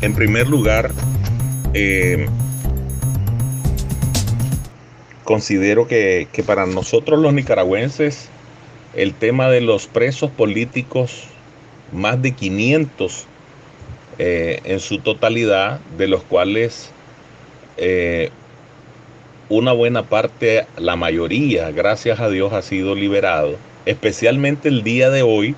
En primer lugar, eh, considero que, que, para nosotros los nicaragüenses el tema de los presos políticos, más de 500 eh, en su totalidad, de los cuales eh, una buena parte, la mayoría, gracias a Dios, ha sido liberado, especialmente el día de hoy,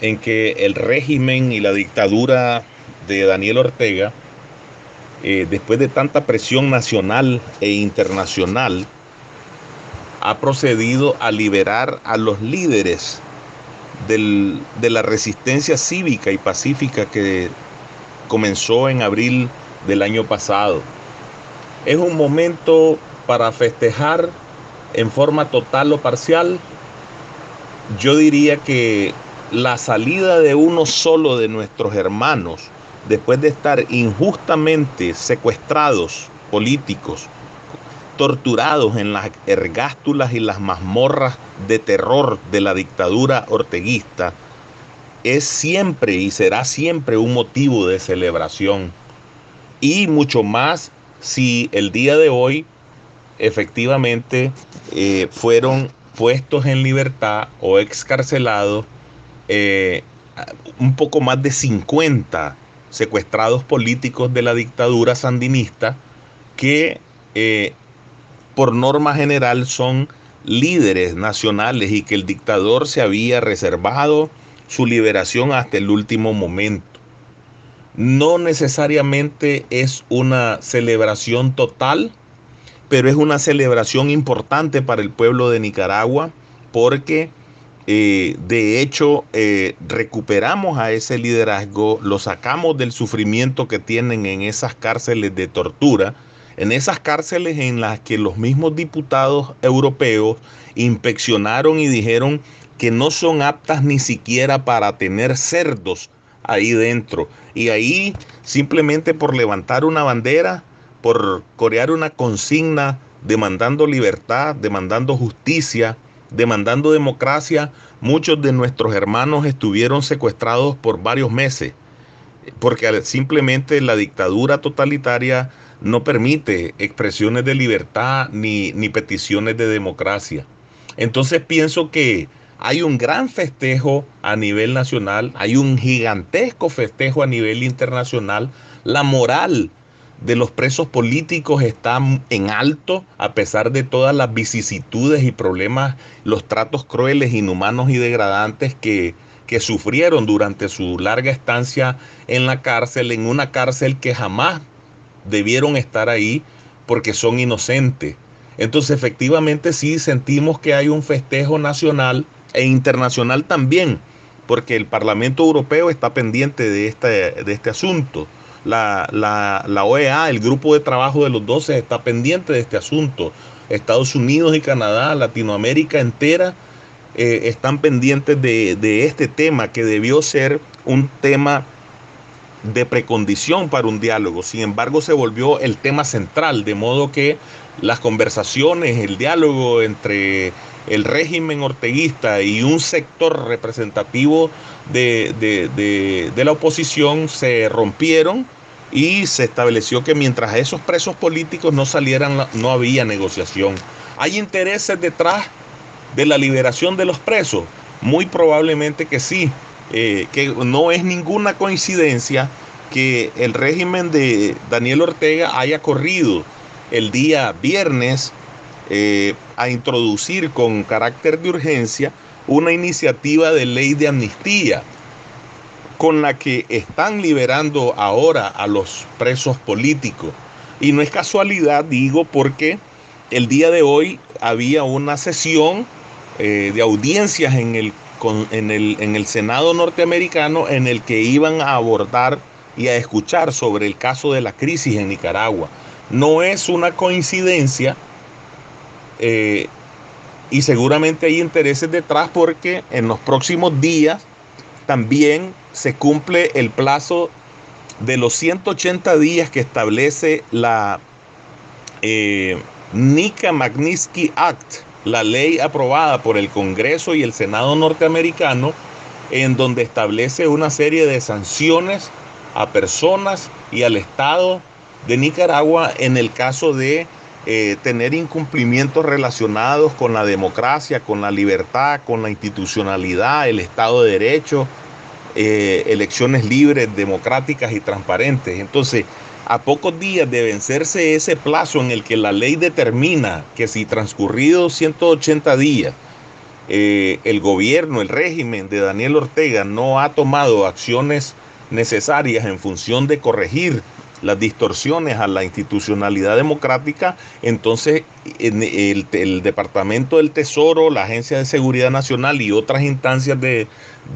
en que el régimen y la dictadura de Daniel Ortega, eh, después de tanta presión nacional e internacional, ha procedido a liberar a los líderes de la resistencia cívica y pacífica que comenzó en abril del año pasado. Es un momento para festejar en forma total o parcial. Yo diría que la salida de uno solo de nuestros hermanos, después de estar injustamente secuestrados políticos, torturados en las ergástulas y las mazmorras de terror de la dictadura orteguista, es siempre y será siempre un motivo de celebración. Y mucho más si el día de hoy efectivamente eh, fueron puestos en libertad o excarcelados eh, un poco más de 50 secuestrados políticos de la dictadura sandinista que eh, por norma general son líderes nacionales y que el dictador se había reservado su liberación hasta el último momento. No necesariamente es una celebración total, pero es una celebración importante para el pueblo de Nicaragua porque eh, de hecho, eh, recuperamos a ese liderazgo, lo sacamos del sufrimiento que tienen en esas cárceles de tortura, en esas cárceles en las que los mismos diputados europeos inspeccionaron y dijeron que no son aptas ni siquiera para tener cerdos ahí dentro. Y ahí, simplemente por levantar una bandera, por corear una consigna demandando libertad, demandando justicia, demandando democracia, muchos de nuestros hermanos estuvieron secuestrados por varios meses, porque simplemente la dictadura totalitaria no permite expresiones de libertad ni, ni peticiones de democracia. Entonces pienso que hay un gran festejo a nivel nacional, hay un gigantesco festejo a nivel internacional. La moral de los presos políticos está en alto a pesar de todas las vicisitudes y problemas, los tratos crueles, inhumanos y degradantes que, que sufrieron durante su larga estancia en la cárcel, en una cárcel que jamás debieron estar ahí porque son inocentes. Entonces efectivamente sí sentimos que hay un festejo nacional e internacional también, porque el Parlamento Europeo está pendiente de este, de este asunto la, OEA, el grupo de trabajo de los 12, está pendiente de este asunto. Estados Unidos y Canadá, Latinoamérica entera, eh, están pendientes de, de este tema que debió ser un tema de precondición para un diálogo. Sin embargo, se volvió el tema central, de modo que las conversaciones, el diálogo entre el régimen orteguista y un sector representativo de, la oposición se rompieron y se estableció que mientras esos presos políticos no salieran, no había negociación. ¿Hay intereses detrás de la liberación de los presos? Muy probablemente que sí, eh, que no es ninguna coincidencia que el régimen de Daniel Ortega haya corrido el día viernes eh, a introducir con carácter de urgencia una iniciativa de ley de amnistía con la que están liberando ahora a los presos políticos. Y no es casualidad, digo, porque el día de hoy había una sesión eh, de audiencias en el, en, el, en el Senado norteamericano en el que iban a abordar y a escuchar sobre el caso de la crisis en Nicaragua. No es una coincidencia eh, y seguramente hay intereses detrás porque en los próximos días también se cumple el plazo de los 180 días que establece la eh, Nika Magnitsky Act, la ley aprobada por el Congreso y el Senado norteamericano, en donde establece una serie de sanciones a personas y al Estado de Nicaragua en el caso de eh, tener incumplimientos relacionados con la democracia, con la libertad, con la institucionalidad, el Estado de Derecho, eh, elecciones libres, democráticas y transparentes. Entonces, a pocos días de vencerse ese plazo en el que la ley determina que si transcurridos 180 días eh, el gobierno, el régimen de Daniel Ortega no ha tomado acciones necesarias en función de corregir las distorsiones a la institucionalidad democrática, entonces el, Departamento del Tesoro, la Agencia de Seguridad Nacional y otras instancias de,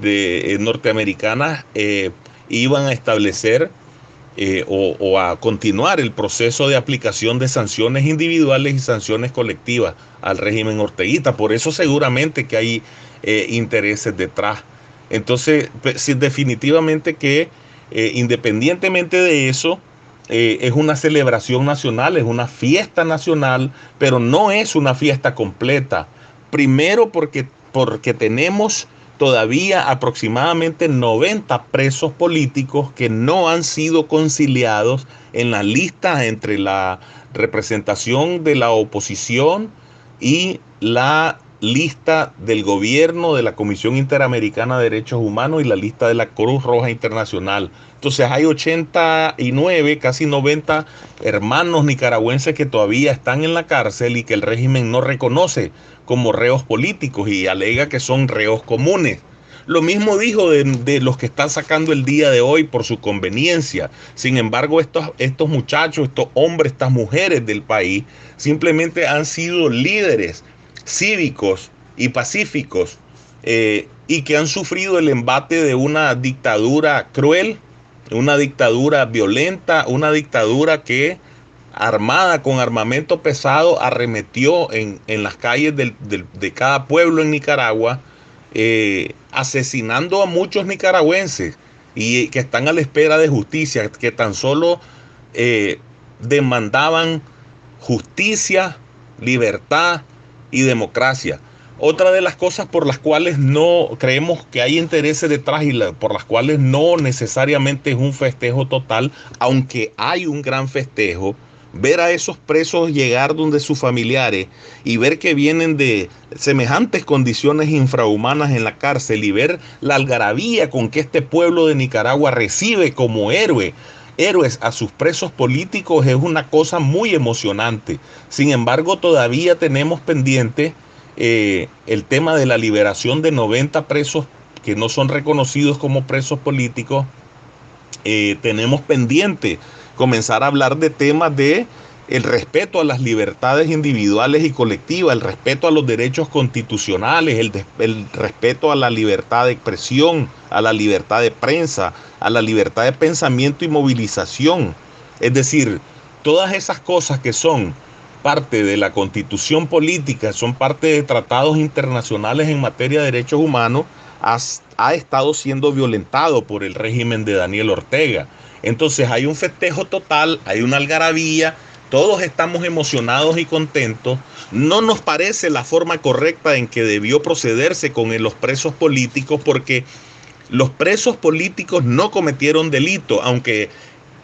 eh, norteamericanas eh, iban a establecer eh, o, a continuar el proceso de aplicación de sanciones individuales y sanciones colectivas al régimen orteguita. Por eso seguramente que hay intereses detrás. Entonces, pues, definitivamente que independientemente de eso, eh, es una celebración nacional, es una fiesta nacional, pero no es una fiesta completa. Primero porque, porque tenemos todavía aproximadamente 90 presos políticos que no han sido conciliados en la lista entre la representación de la oposición y la lista del gobierno de la Comisión Interamericana de Derechos Humanos y la lista de la Cruz Roja Internacional. Entonces hay 89, casi 90 hermanos nicaragüenses que todavía están en la cárcel y que el régimen no reconoce como reos políticos y alega que son reos comunes. Lo mismo dijo de, los que están sacando el día de hoy por su conveniencia. Sin embargo, estos, estos muchachos, estos hombres, estas mujeres del país, simplemente han sido líderes cívicos y pacíficos eh, y que han sufrido el embate de una dictadura cruel, una dictadura violenta, una dictadura que armada con armamento pesado arremetió en, las calles de cada pueblo en Nicaragua, eh, asesinando a muchos nicaragüenses y que están a la espera de justicia, que tan solo eh, demandaban justicia, libertad y democracia. Otra de las cosas por las cuales no creemos que hay intereses detrás y por las cuales no necesariamente es un festejo total, aunque hay un gran festejo, ver a esos presos llegar donde sus familiares y ver que vienen de semejantes condiciones infrahumanas en la cárcel y ver la algarabía con que este pueblo de Nicaragua recibe como héroe héroes a sus presos políticos es una cosa muy emocionante. Sin embargo, todavía tenemos pendiente eh, el tema de la liberación de 90 presos que no son reconocidos como presos políticos. Eh, tenemos pendiente comenzar a hablar de temas de el respeto a las libertades individuales y colectivas, el respeto a los derechos constitucionales, el, respeto a la libertad de expresión, a la libertad de prensa, a la libertad de pensamiento y movilización. Es decir, todas esas cosas que son parte de la constitución política, son parte de tratados internacionales en materia de derechos humanos, ha estado siendo violentado por el régimen de Daniel Ortega. Entonces hay un festejo total, hay una algarabía, todos estamos emocionados y contentos. No nos parece la forma correcta en que debió procederse con los presos políticos porque los presos políticos no cometieron delito, aunque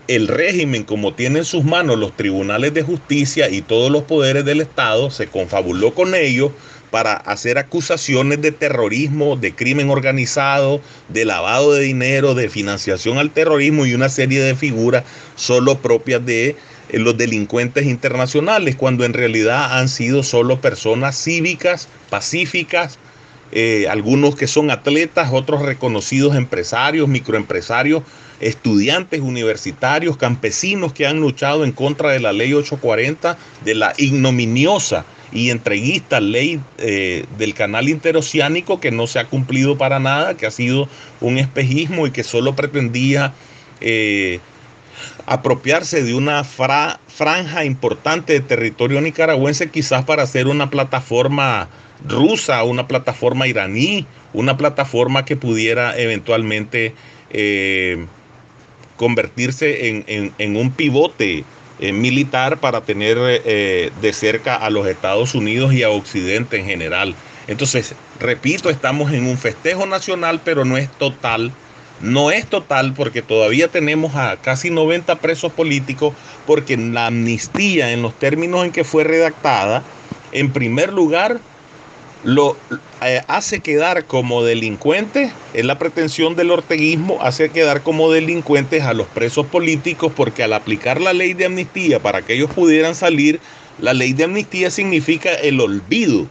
el régimen, como tiene en sus manos los tribunales de justicia y todos los poderes del Estado, se confabuló con ellos para hacer acusaciones de terrorismo, de crimen organizado, de lavado de dinero, de financiación al terrorismo y una serie de figuras solo propias de los delincuentes internacionales, cuando en realidad han sido solo personas cívicas, pacíficas, eh, algunos que son atletas, otros reconocidos empresarios, microempresarios, estudiantes universitarios, campesinos que han luchado en contra de la ley 840, de la ignominiosa y entreguista ley eh, del canal interoceánico que no se ha cumplido para nada, que ha sido un espejismo y que solo pretendía apropiarse de una franja importante de territorio nicaragüense quizás para hacer una plataforma rusa, una plataforma iraní, una plataforma que pudiera eventualmente eh, convertirse en, un pivote eh, militar para tener eh, de cerca a los Estados Unidos y a Occidente en general. Entonces, repito, estamos en un festejo nacional, pero no es total No es total porque todavía tenemos a casi 90 presos políticos porque la amnistía en los términos en que fue redactada, en primer lugar, lo eh, hace quedar como delincuentes, es la pretensión del orteguismo, hace quedar como delincuentes a los presos políticos porque al aplicar la ley de amnistía para que ellos pudieran salir, la ley de amnistía significa el olvido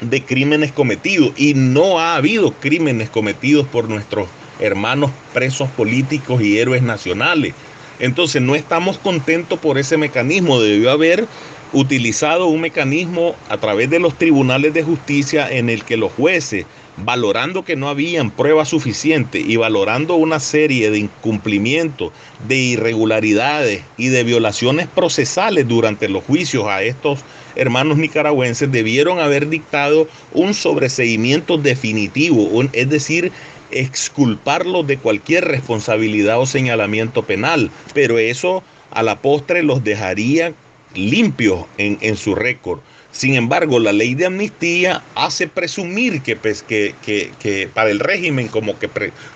de crímenes cometidos y no ha habido crímenes cometidos por nuestros hermanos presos políticos y héroes nacionales. Entonces no estamos contentos por ese mecanismo. Debió haber utilizado un mecanismo a través de los tribunales de justicia en el que los jueces, valorando que no habían pruebas suficientes y valorando una serie de incumplimientos, de irregularidades y de violaciones procesales durante los juicios a estos hermanos nicaragüenses, debieron haber dictado un sobreseimiento definitivo, es decir, exculparlos de cualquier responsabilidad o señalamiento penal, pero eso a la postre los dejaría limpios en, su récord. Sin embargo, la ley de amnistía hace presumir que, pues, que, que, para el régimen como que,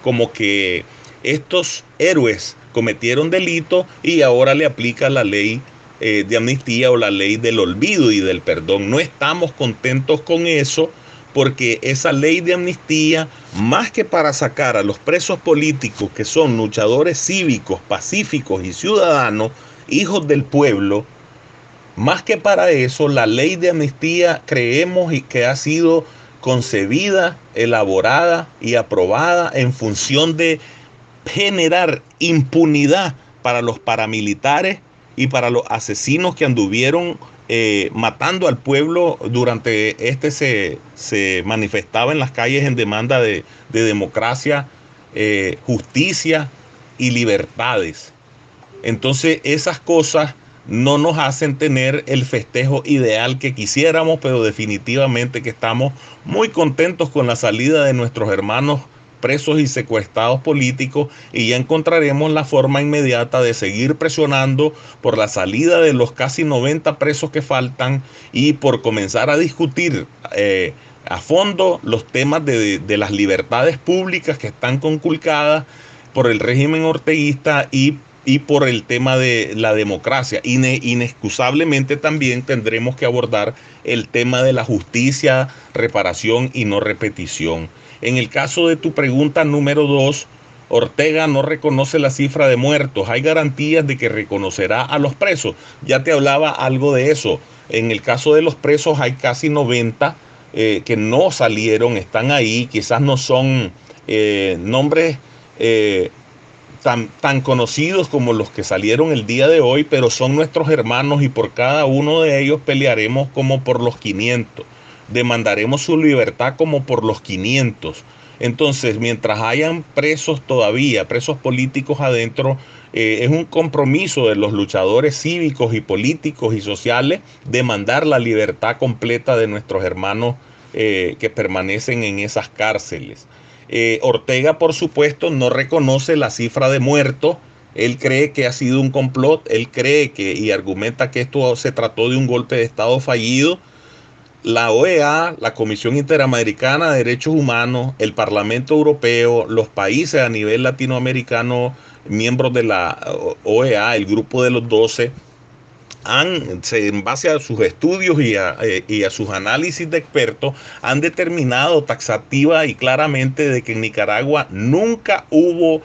como que estos héroes cometieron delito y ahora le aplica la ley eh, de amnistía o la ley del olvido y del perdón. No estamos contentos con eso porque esa ley de amnistía, más que para sacar a los presos políticos que son luchadores cívicos, pacíficos y ciudadanos, hijos del pueblo, más que para eso, la ley de amnistía creemos que ha sido concebida, elaborada y aprobada en función de generar impunidad para los paramilitares y para los asesinos que anduvieron eh, matando al pueblo durante este se, se, manifestaba en las calles en demanda de, democracia, eh, justicia y libertades. Entonces esas cosas no nos hacen tener el festejo ideal que quisiéramos, pero definitivamente que estamos muy contentos con la salida de nuestros hermanos presos y secuestrados políticos y ya encontraremos la forma inmediata de seguir presionando por la salida de los casi 90 presos que faltan y por comenzar a discutir eh, a fondo los temas de, de las libertades públicas que están conculcadas por el régimen orteguista y y por el tema de la democracia. inexcusablemente también tendremos que abordar el tema de la justicia, reparación y no repetición. En el caso de tu pregunta número dos, Ortega no reconoce la cifra de muertos. Hay garantías de que reconocerá a los presos. Ya te hablaba algo de eso. En el caso de los presos hay casi 90 eh, que no salieron, están ahí. Quizás no son eh, nombres eh, tan, tan conocidos como los que salieron el día de hoy, pero son nuestros hermanos y por cada uno de ellos pelearemos como por los 500. Demandaremos su libertad como por los 500. Entonces, mientras hayan presos todavía, presos políticos adentro, eh, es un compromiso de los luchadores cívicos y políticos y sociales demandar la libertad completa de nuestros hermanos eh, que permanecen en esas cárceles. Eh, Ortega, por supuesto, no reconoce la cifra de muertos. Él cree que ha sido un complot, él cree que y argumenta que esto se trató de un golpe de Estado fallido. La OEA, la Comisión Interamericana de Derechos Humanos, el Parlamento Europeo, los países a nivel latinoamericano, miembros de la OEA, el grupo de los 12, han, en base a sus estudios eh, y a, sus análisis de expertos, han determinado taxativa y claramente de que en Nicaragua nunca hubo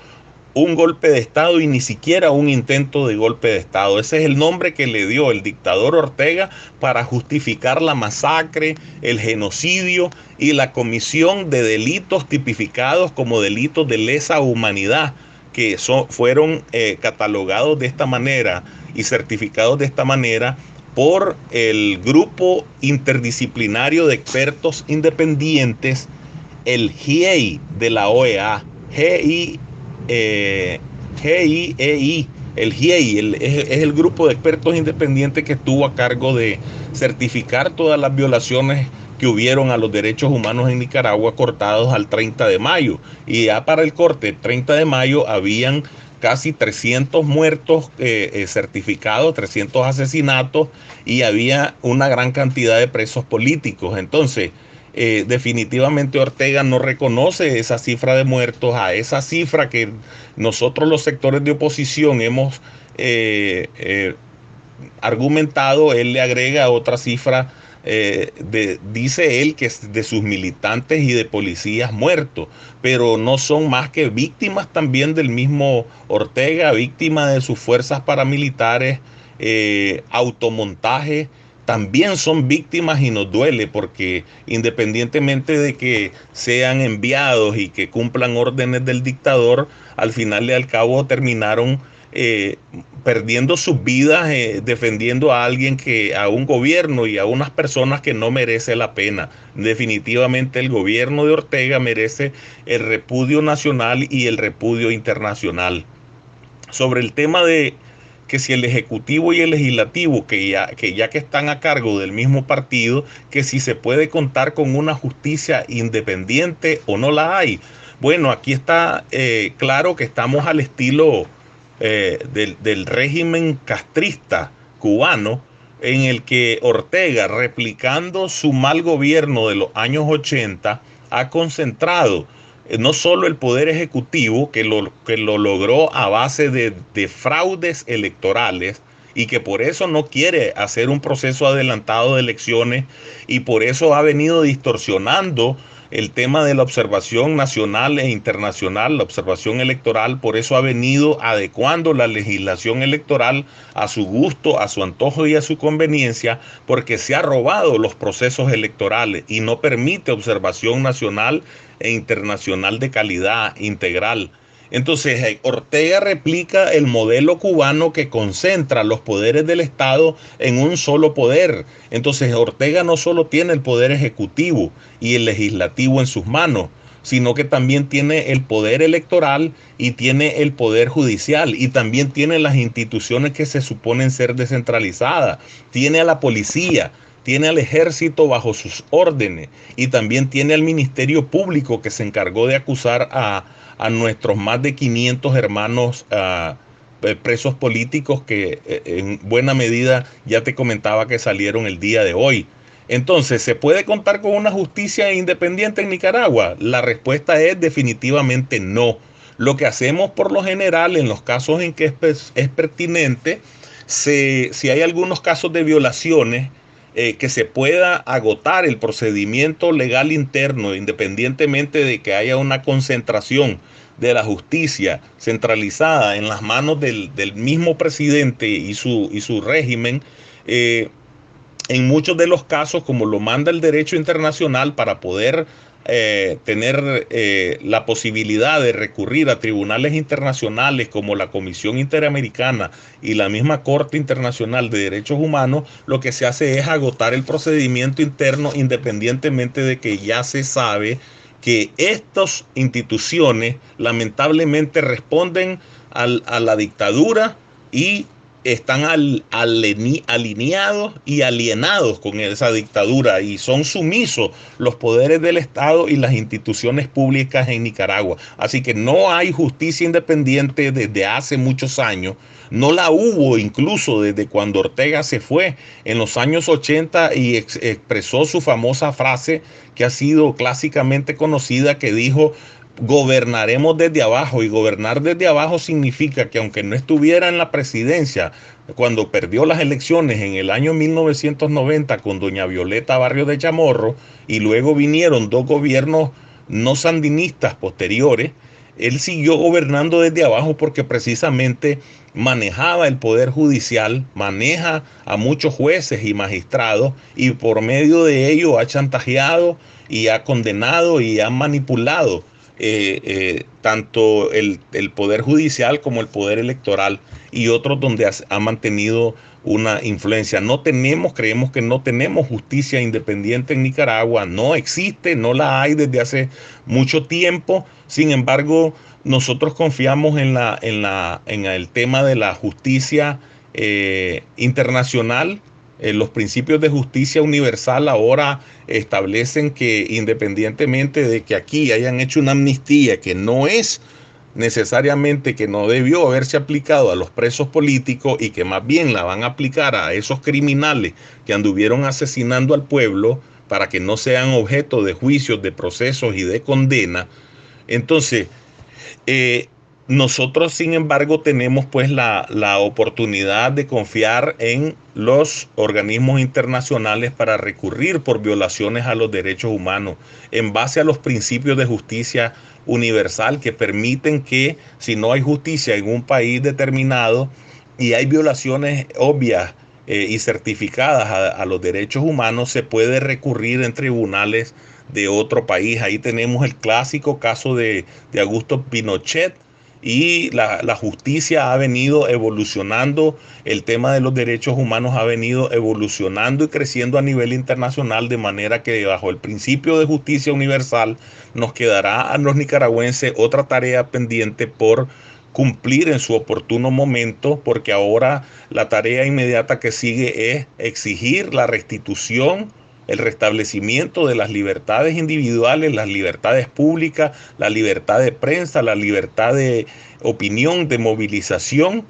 un golpe de Estado y ni siquiera un intento de golpe de Estado. Ese es el nombre que le dio el dictador Ortega para justificar la masacre, el genocidio y la comisión de delitos tipificados como delitos de lesa humanidad que fueron eh, catalogados de esta manera y certificados de esta manera por el grupo interdisciplinario de expertos independientes, el GIEI de la OEA, GI, GIEI, el GIEI es, es, el grupo de expertos independientes que estuvo a cargo de certificar todas las violaciones que hubieron a los derechos humanos en Nicaragua cortados al 30 de mayo. Y ya para el corte 30 de mayo habían casi 300 muertos eh, eh, certificados, 300 asesinatos y había una gran cantidad de presos políticos. Entonces, eh, definitivamente Ortega no reconoce esa cifra de muertos, a esa cifra que nosotros los sectores de oposición hemos eh, eh, argumentado, él le agrega otra cifra, dice él que es de sus militantes y de policías muertos, pero no son más que víctimas también del mismo Ortega, víctimas de sus fuerzas paramilitares, automontaje también son víctimas y nos duele porque independientemente de que sean enviados y que cumplan órdenes del dictador, al final y al cabo terminaron eh, perdiendo sus vidas eh, defendiendo a alguien que, a un gobierno y a unas personas que no merece la pena. Definitivamente el gobierno de Ortega merece el repudio nacional y el repudio internacional. Sobre el tema de que si el Ejecutivo y el Legislativo, que ya, que ya que están a cargo del mismo partido, que si se puede contar con una justicia independiente o no la hay. Bueno, aquí está eh, claro que estamos al estilo eh, del, del régimen castrista cubano, en el que Ortega, replicando su mal gobierno de los años 80, ha concentrado no solo el Poder Ejecutivo, que lo, que lo logró a base de, de, fraudes electorales y que por eso no quiere hacer un proceso adelantado de elecciones y por eso ha venido distorsionando el tema de la observación nacional e internacional, la observación electoral, por eso ha venido adecuando la legislación electoral a su gusto, a su antojo y a su conveniencia, porque se ha robado los procesos electorales y no permite observación nacional e internacional de calidad integral. Entonces, eh, Ortega replica el modelo cubano que concentra los poderes del Estado en un solo poder. Entonces, Ortega no solo tiene el poder ejecutivo y el legislativo en sus manos, sino que también tiene el poder electoral y tiene el poder judicial y también tiene las instituciones que se suponen ser descentralizadas. Tiene a la policía, tiene al ejército bajo sus órdenes y también tiene al Ministerio Público que se encargó de acusar a, nuestros más de 500 hermanos ah, presos políticos que eh, en buena medida ya te comentaba que salieron el día de hoy. Entonces, ¿se puede contar con una justicia independiente en Nicaragua? La respuesta es definitivamente no. Lo que hacemos por lo general en los casos en que es, es pertinente, si hay algunos casos de violaciones, eh, que se pueda agotar el procedimiento legal interno, independientemente de que haya una concentración de la justicia centralizada en las manos del, mismo presidente y su, y su régimen, eh, en muchos de los casos, como lo manda el derecho internacional, para poder eh, tener eh, la posibilidad de recurrir a tribunales internacionales como la Comisión Interamericana y la misma Corte Internacional de Derechos Humanos, lo que se hace es agotar el procedimiento interno independientemente de que ya se sabe que estas instituciones lamentablemente responden al, a la dictadura y están al, alineados y alienados con esa dictadura y son sumisos los poderes del Estado y las instituciones públicas en Nicaragua. Así que no hay justicia independiente desde hace muchos años. No la hubo incluso desde cuando Ortega se fue en los años 80 y expresó su famosa frase que ha sido clásicamente conocida que dijo gobernaremos desde abajo. Y gobernar desde abajo significa que aunque no estuviera en la presidencia cuando perdió las elecciones en el año 1990 con doña Violeta Barrio de Chamorro y luego vinieron dos gobiernos no sandinistas posteriores, él siguió gobernando desde abajo porque precisamente manejaba el poder judicial, maneja a muchos jueces y magistrados y por medio de ello ha chantajeado y ha condenado y ha manipulado eh, eh, tanto el, Poder Judicial como el Poder Electoral y otros donde ha, mantenido una influencia. No tenemos, creemos que no tenemos justicia independiente en Nicaragua, no existe, no la hay desde hace mucho tiempo. Sin embargo, nosotros confiamos en, la, en, la, en el tema de la justicia eh, internacional eh, los principios de justicia universal ahora establecen que independientemente de que aquí hayan hecho una amnistía que no es necesariamente que no debió haberse aplicado a los presos políticos y que más bien la van a aplicar a esos criminales que anduvieron asesinando al pueblo, para que no sean objeto de juicios, de procesos y de condena. Entonces, eh, nosotros, sin embargo, tenemos pues la, la, oportunidad de confiar en los organismos internacionales para recurrir por violaciones a los derechos humanos en base a los principios de justicia universal que permiten que si no hay justicia en un país determinado y hay violaciones obvias eh, y certificadas a, los derechos humanos, se puede recurrir en tribunales de otro país. Ahí tenemos el clásico caso de, de Augusto Pinochet, y la, la, justicia ha venido evolucionando, el tema de los derechos humanos ha venido evolucionando y creciendo a nivel internacional, de manera que bajo el principio de justicia universal nos quedará a los nicaragüenses otra tarea pendiente por cumplir en su oportuno momento, porque ahora la tarea inmediata que sigue es exigir la restitución, el restablecimiento de las libertades individuales, las libertades públicas, la libertad de prensa, la libertad de opinión, de movilización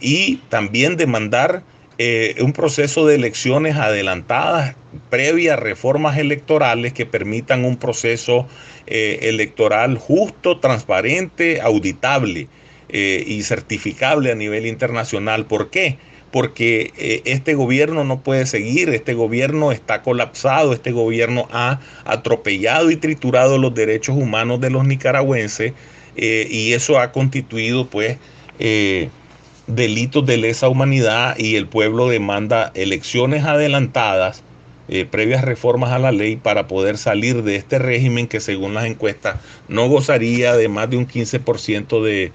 y también demandar eh, un proceso de elecciones adelantadas previas reformas electorales que permitan un proceso eh, electoral justo, transparente, auditable eh, y certificable a nivel internacional. ¿Por qué? Porque eh, este gobierno no puede seguir, este gobierno está colapsado, este gobierno ha atropellado y triturado los derechos humanos de los nicaragüenses eh, y eso ha constituido pues delitos de lesa humanidad y el pueblo demanda elecciones adelantadas eh, previas reformas a la ley para poder salir de este régimen que según las encuestas no gozaría de más de un 15% de,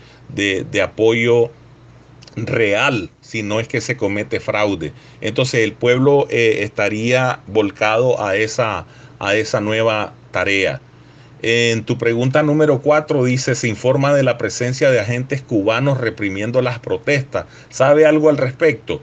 de, apoyo real si no es que se comete fraude. Entonces el pueblo eh, estaría volcado a esa, a esa nueva tarea. En tu pregunta número 4 dice, se informa de la presencia de agentes cubanos reprimiendo las protestas. ¿Sabe algo al respecto?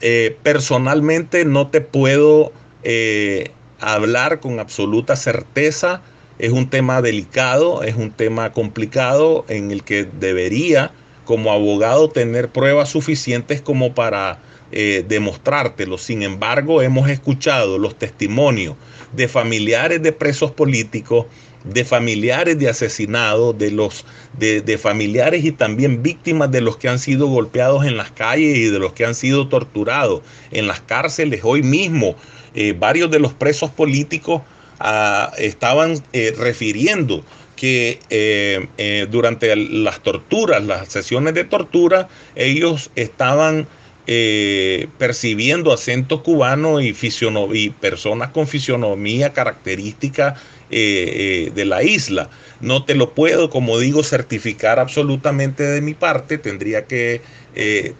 Eh, personalmente no te puedo eh, hablar con absoluta certeza. Es un tema delicado, es un tema complicado en el que debería como abogado tener pruebas suficientes como para eh, demostrártelo. Sin embargo, hemos escuchado los testimonios de familiares de presos políticos de familiares de asesinados, de los de, familiares y también víctimas de los que han sido golpeados en las calles y de los que han sido torturados en las cárceles. Hoy mismo eh, varios de los presos políticos ah, estaban eh, refiriendo que eh, durante las torturas, las sesiones de tortura, ellos estaban percibiendo acentos cubanos y, y personas con fisionomía característica de la isla. No te lo puedo, como digo, certificar absolutamente de mi parte. Tendría que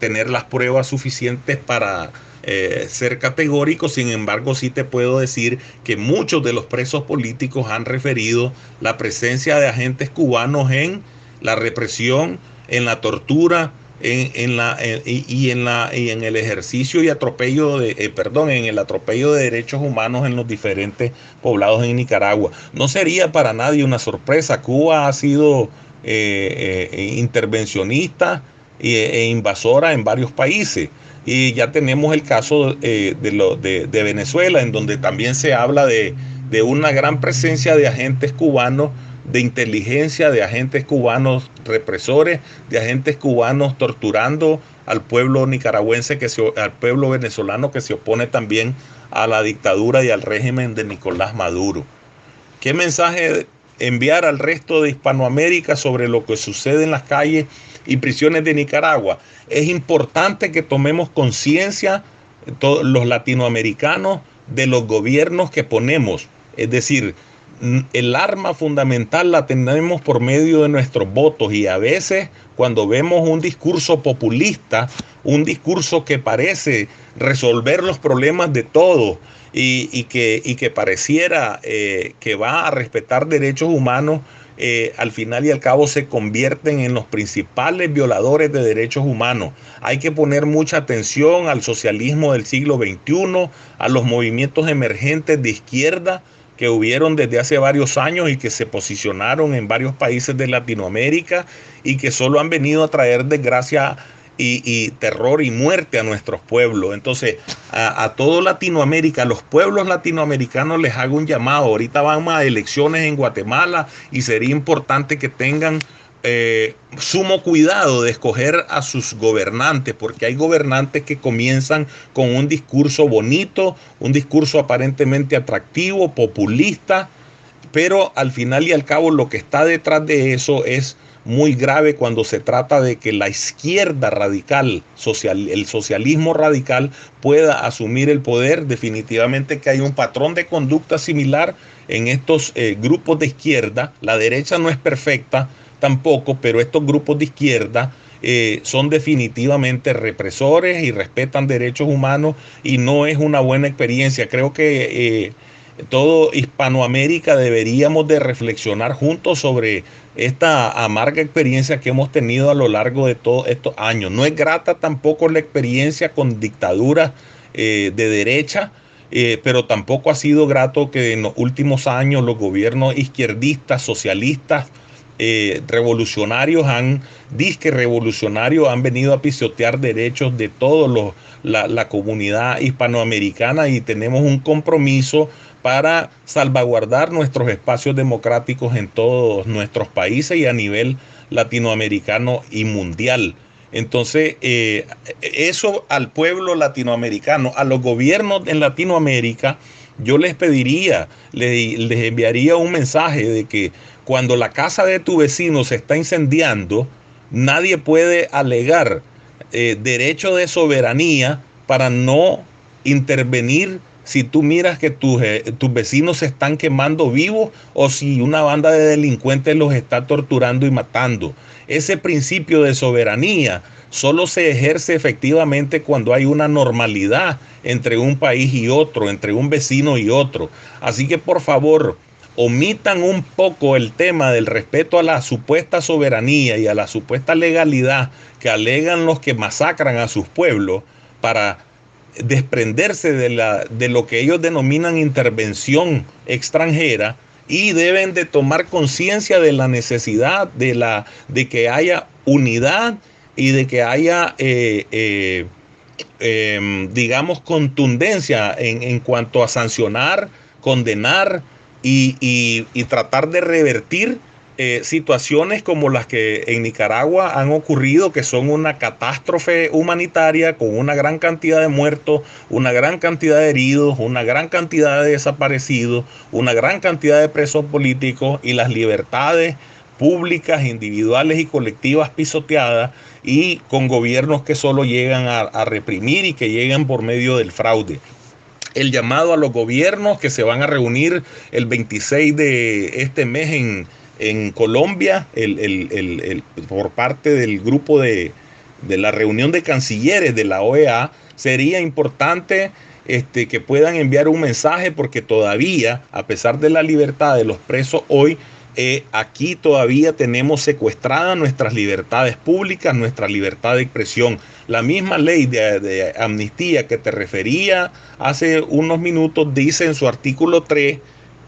tener las pruebas suficientes para eh, ser categórico, sin embargo sí te puedo decir que muchos de los presos políticos han referido la presencia de agentes cubanos en la represión, en la tortura, en, la y, en la y en el ejercicio y atropello de eh, perdón en el atropello de derechos humanos en los diferentes poblados en Nicaragua. No sería para nadie una sorpresa. Cuba ha sido eh, intervencionista e invasora en varios países y ya tenemos el caso eh, de, lo, de, Venezuela, en donde también se habla de, una gran presencia de agentes cubanos de inteligencia, de agentes cubanos represores, de agentes cubanos torturando al pueblo nicaragüense, que al pueblo venezolano que se opone también a la dictadura y al régimen de Nicolás Maduro. ¿Qué mensaje enviar al resto de Hispanoamérica sobre lo que sucede en las calles y prisiones de Nicaragua. Es importante que tomemos conciencia, todos los latinoamericanos, de los gobiernos que ponemos. Es decir, el arma fundamental la tenemos por medio de nuestros votos y a veces cuando vemos un discurso populista, un discurso que parece resolver los problemas de todos y, que, pareciera eh, que va a respetar derechos humanos, eh, al final y al cabo se convierten en los principales violadores de derechos humanos. Hay que poner mucha atención al socialismo del siglo XXI, a los movimientos emergentes de izquierda que hubieron desde hace varios años y que se posicionaron en varios países de Latinoamérica y que solo han venido a traer desgracia y, terror y muerte a nuestros pueblos. Entonces, a, a todo Latinoamérica, a los pueblos latinoamericanos les hago un llamado. Ahorita van a elecciones en Guatemala y sería importante que tengan eh, sumo cuidado de escoger a sus gobernantes, porque hay gobernantes que comienzan con un discurso bonito, un discurso aparentemente atractivo, populista, pero al final y al cabo lo que está detrás de eso es muy grave cuando se trata de que la izquierda radical, social, el socialismo radical, pueda asumir el poder. Definitivamente que hay un patrón de conducta similar en estos eh, grupos de izquierda. La derecha no es perfecta tampoco, pero estos grupos de izquierda eh, son definitivamente represores y respetan derechos humanos y no es una buena experiencia. Creo que... Eh, todo Hispanoamérica deberíamos de reflexionar juntos sobre esta amarga experiencia que hemos tenido a lo largo de todos estos años. No es grata tampoco la experiencia con dictaduras eh, de derecha, pero tampoco ha sido grato que en los últimos años los gobiernos izquierdistas, socialistas, eh, revolucionarios han, disque revolucionarios, han venido a pisotear derechos de toda la, la comunidad hispanoamericana y tenemos un compromiso para salvaguardar nuestros espacios democráticos en todos nuestros países y a nivel latinoamericano y mundial. Entonces, eh, eso al pueblo latinoamericano, a los gobiernos en Latinoamérica, yo les pediría, les, enviaría un mensaje de que cuando la casa de tu vecino se está incendiando, nadie puede alegar eh, derecho de soberanía para no intervenir si tú miras que tus, eh, tus vecinos se están quemando vivos o si una banda de delincuentes los está torturando y matando. Ese principio de soberanía solo se ejerce efectivamente cuando hay una normalidad entre un país y otro, entre un vecino y otro. Así que por favor, omitan un poco el tema del respeto a la supuesta soberanía y a la supuesta legalidad que alegan los que masacran a sus pueblos para desprenderse de, la, de lo que ellos denominan intervención extranjera y deben de tomar conciencia de la necesidad de, la, de que haya unidad y de que haya, eh, eh, em, digamos, contundencia en, en, cuanto a sancionar, condenar y, tratar de revertir eh, situaciones como las que en Nicaragua han ocurrido, que son una catástrofe humanitaria con una gran cantidad de muertos, una gran cantidad de heridos, una gran cantidad de desaparecidos, una gran cantidad de presos políticos y las libertades públicas, individuales y colectivas pisoteadas y con gobiernos que solo llegan a reprimir y que llegan por medio del fraude el llamado a los gobiernos que se van a reunir el 26 de este mes en, en Colombia el, por parte del grupo de, la reunión de cancilleres de la OEA, sería importante este, que puedan enviar un mensaje porque todavía, a pesar de la libertad de los presos hoy, eh, aquí todavía tenemos secuestradas nuestras libertades públicas, nuestra libertad de expresión. La misma ley de, amnistía que te refería hace unos minutos dice en su artículo 3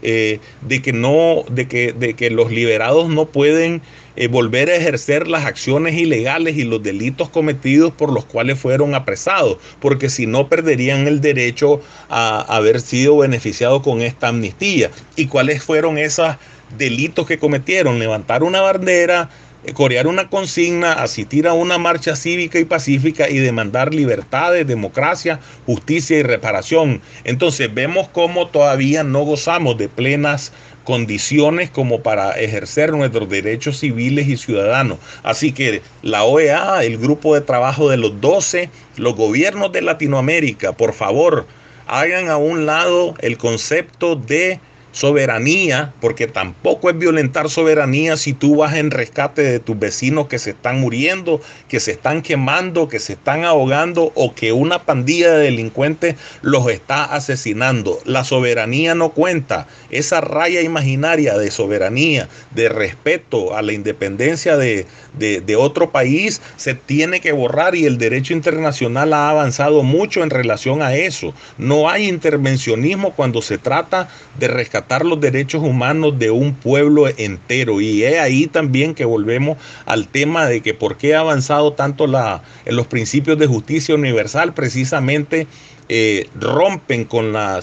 eh, de que no, de que, de que los liberados no pueden eh, volver a ejercer las acciones ilegales y los delitos cometidos por los cuales fueron apresados, porque si no perderían el derecho a, a haber sido beneficiados con esta amnistía. ¿Y cuáles fueron esos delitos que cometieron? Levantar una bandera, corear una consigna, asistir a una marcha cívica y pacífica y demandar libertades, democracia, justicia y reparación. Entonces vemos cómo todavía no gozamos de plenas condiciones como para ejercer nuestros derechos civiles y ciudadanos. Así que la OEA, el grupo de trabajo de los 12, los gobiernos de Latinoamérica, por favor, hagan a un lado el concepto de soberanía, porque tampoco es violentar soberanía si tú vas en rescate de tus vecinos que se están muriendo, que se están quemando, que se están ahogando o que una pandilla de delincuentes los está asesinando. La soberanía no cuenta. Esa raya imaginaria de soberanía, de respeto a la independencia de, de, otro país, se tiene que borrar y el derecho internacional ha avanzado mucho en relación a eso. No hay intervencionismo cuando se trata de rescatar los derechos humanos de un pueblo entero. Y es ahí también que volvemos al tema de que por qué ha avanzado tanto la, en los principios de justicia universal, precisamente eh, rompen con la,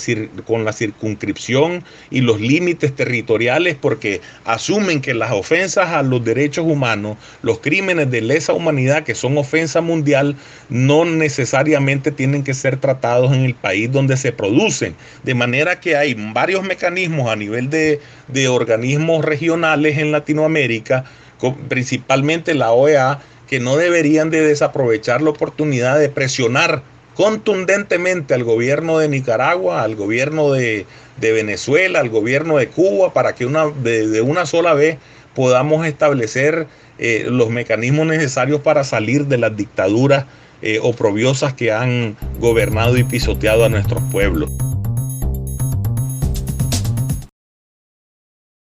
con la circunscripción y los límites territoriales porque asumen que las ofensas a los derechos humanos, los crímenes de lesa humanidad que son ofensa mundial, no necesariamente tienen que ser tratados en el país donde se producen. De manera que hay varios mecanismos a nivel de, de organismos regionales en Latinoamérica, principalmente la OEA, que no deberían de desaprovechar la oportunidad de presionar contundentemente al gobierno de Nicaragua, al gobierno de, Venezuela, al gobierno de Cuba, para que una, de, una sola vez podamos establecer eh, los mecanismos necesarios para salir de las dictaduras eh, oprobiosas que han gobernado y pisoteado a nuestros pueblos.